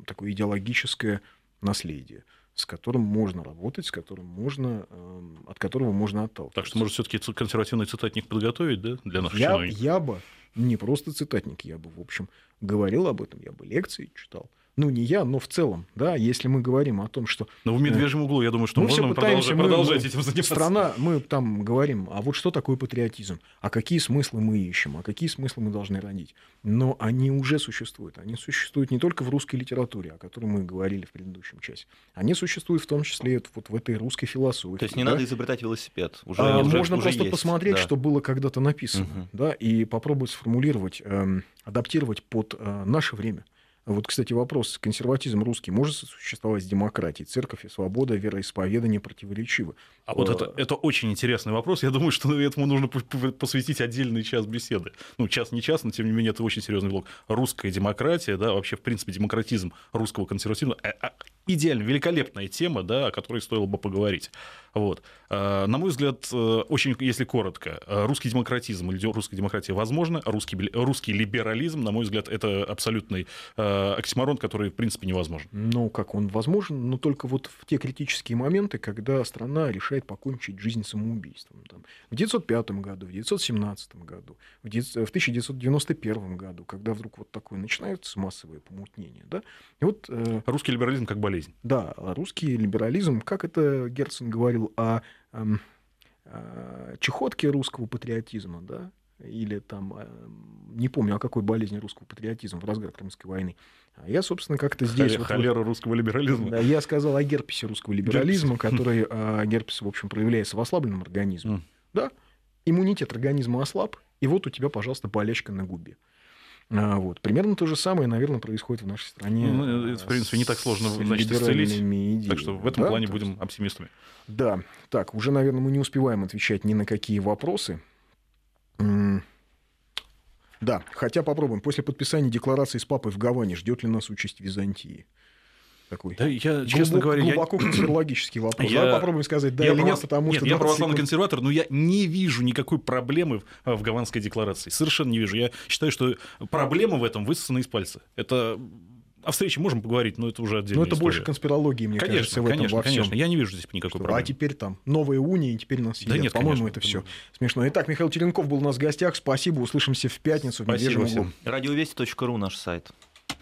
такое идеологическое наследие с которым можно работать, с которым можно, эм, от которого можно отталкиваться. Так что, может, все-таки консервативный цитатник подготовить, да, для наших я, Я бы, не просто цитатник, я бы, в общем, говорил об этом, я бы лекции читал ну не я, но в целом, да, если мы говорим о том, что... Но в медвежьем углу, я думаю, что мы можно пытаемся, продолжать, продолжать мы, этим заниматься. Страна, мы там говорим, а вот что такое патриотизм, а какие смыслы мы ищем, а какие смыслы мы должны родить. Но они уже существуют. Они существуют не только в русской литературе, о которой мы говорили в предыдущем часе. Они существуют в том числе вот в этой русской философии. То есть не да? надо изобретать велосипед. Уже, а, уже, можно уже просто есть. посмотреть, да. что было когда-то написано, угу. да, и попробовать сформулировать, эм, адаптировать под э, наше время. Вот, кстати, вопрос. Консерватизм русский может существовать с демократией? Церковь и свобода вероисповедания противоречивы. А вот это, это очень интересный вопрос. Я думаю, что этому нужно посвятить отдельный час беседы. Ну, час не час, но тем не менее это очень серьезный блок. Русская демократия, да, вообще, в принципе, демократизм русского консерватизма э, – идеально, великолепная тема, да, о которой стоило бы поговорить. Вот. Э, на мой взгляд, э, очень, если коротко, русский демократизм или русская демократия возможно, русский, русский либерализм, на мой взгляд, это абсолютный оксиморон, который, в принципе, невозможен. Ну, как он возможен, но только вот в те критические моменты, когда страна решает покончить жизнь самоубийством. Там, в 1905 году, в 1917 году, в 1991 году, когда вдруг вот такое начинается массовое помутнение. Да? И вот, э, русский либерализм как болезнь. Да, русский либерализм, как это Герцен говорил о, о, о чехотке русского патриотизма, да, или там, э, не помню, о какой болезни русского патриотизма в разгар Крымской войны. А я, собственно, как-то здесь... Вот, холера вот, русского либерализма. Да, я сказал о герпесе русского либерализма, герпес. который а, герпес, в общем, проявляется в ослабленном организме. Mm. Да? Иммунитет организма ослаб, и вот у тебя, пожалуйста, болячка на губе. А, вот. Примерно то же самое, наверное, происходит в нашей стране. Ну, это, в принципе, не так сложно значит, исцелить. Идеями. Так что в этом да? плане будем оптимистами. Да. Так, уже, наверное, мы не успеваем отвечать ни на какие вопросы. Да, хотя попробуем. После подписания декларации с папой в Гаване ждет ли нас участь Византии? Такой да, я, глубок, честно говоря, глубоко я... конспирологический вопрос. Я... Давай попробуем сказать да я или нет, потому нет, что... я православный секунд... консерватор, но я не вижу никакой проблемы в, в Гаванской декларации. Совершенно не вижу. Я считаю, что проблема в этом высосана из пальца. Это о встрече можем поговорить, но это уже отдельно. Но это история. больше конспирологии, мне конечно, кажется, в этом конечно, во всем. Конечно, я не вижу здесь никакой что, проблемы. А теперь там новые унии, теперь нас. Да нет, По-моему, это все смешно. Итак, Михаил Теренков был у нас в гостях. Спасибо, услышимся в пятницу. Спасибо всем. Радиовести.ру наш сайт.